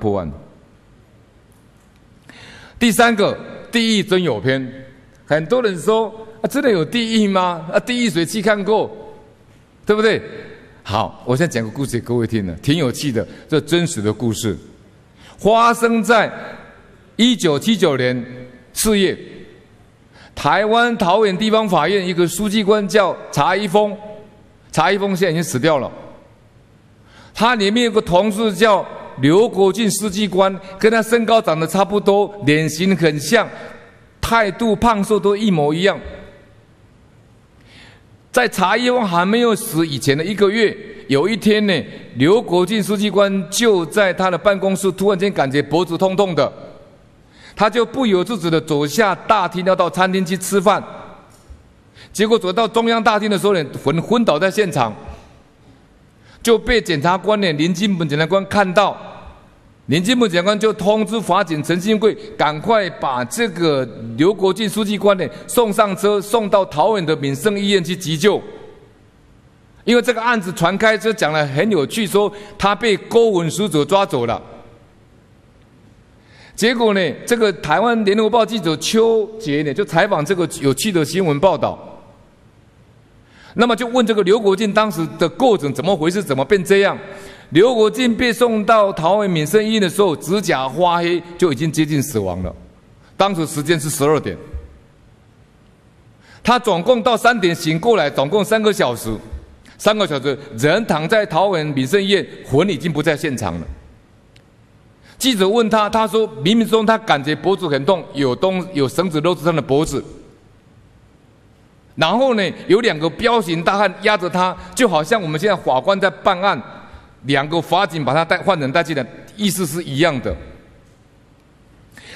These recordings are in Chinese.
破案。第三个地狱真有篇，很多人说啊，真的有地狱吗？啊，地狱谁去看过？对不对？好，我先讲个故事给各位听的，挺有趣的，这真实的故事，发生在一九七九年四月，台湾桃园地方法院一个书记官叫查一峰，查一峰现在已经死掉了，他里面有个同事叫。刘国俊书记官跟他身高长得差不多，脸型很像，态度胖瘦都一模一样。在查一峰还没有死以前的一个月，有一天呢，刘国俊书记官就在他的办公室，突然间感觉脖子痛痛的，他就不由自主的走下大厅，要到餐厅去吃饭。结果走到中央大厅的时候呢，昏昏倒在现场，就被检察官呢林金本检察官看到。林金木检察官就通知法警陈新贵，赶快把这个刘国进书记官呢送上车，送到桃园的民生医院去急救。因为这个案子传开，就讲了很有趣，说他被勾文书者抓走了。结果呢，这个台湾联合报记者邱杰呢就采访这个有趣的新闻报道。那么就问这个刘国进当时的过程怎么回事，怎么变这样？刘国进被送到桃园民生医院的时候，指甲发黑，就已经接近死亡了。当时时间是十二点，他总共到三点醒过来，总共三个小时，三个小时人躺在桃园民生医院，魂已经不在现场了。记者问他，他说冥冥中他感觉脖子很痛，有东有绳子勒住他的脖子，然后呢，有两个彪形大汉压着他，就好像我们现在法官在办案。两个法警把他带换人带进来，意思是一样的。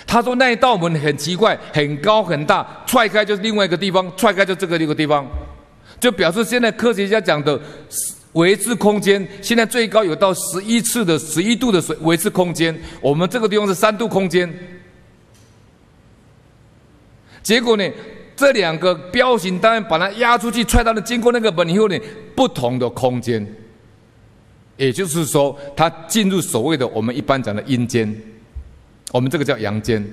他说那一道门很奇怪，很高很大，踹开就是另外一个地方，踹开就这个一个地方，就表示现在科学家讲的维持空间，现在最高有到十一次的十一度的水维持空间，我们这个地方是三度空间。结果呢，这两个彪形大汉把他压出去，踹到了经过那个门以后呢，不同的空间。也就是说，他进入所谓的我们一般讲的阴间，我们这个叫阳间。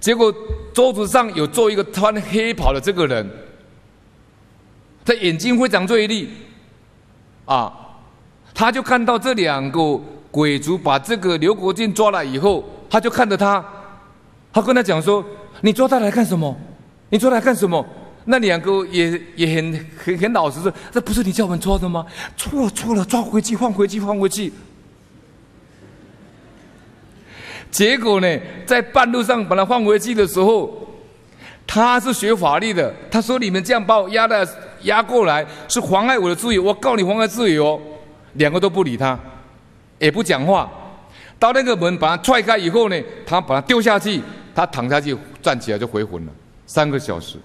结果桌子上有坐一个穿黑袍的这个人，他眼睛非常锐利，啊，他就看到这两个鬼卒把这个刘国俊抓来以后，他就看着他，他跟他讲说：“你抓他来干什么？你抓他干什么？”那两个也也很很很老实说，这不是你叫我们抓的吗？错了错了，抓回去，放回去，放回去。结果呢，在半路上把他放回去的时候，他是学法律的，他说：“你们这样把我压的压过来，是妨碍我的自由，我告你妨碍自由。”两个都不理他，也不讲话。到那个门把他踹开以后呢，他把他丢下去，他躺下去，站起来就回魂了，三个小时。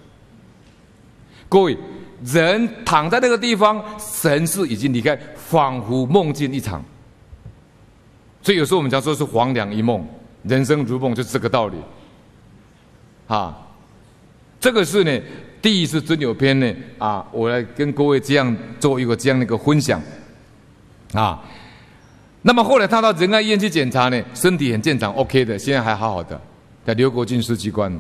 各位，人躺在那个地方，神识已经离开，仿佛梦境一场。所以有时候我们讲说是黄粱一梦，人生如梦，就是这个道理。啊，这个是呢，第一次真有篇呢，啊，我来跟各位这样做一个这样的一个分享。啊，那么后来他到仁爱医院去检查呢，身体很健常，OK 的，现在还好好的。在刘国军书记官。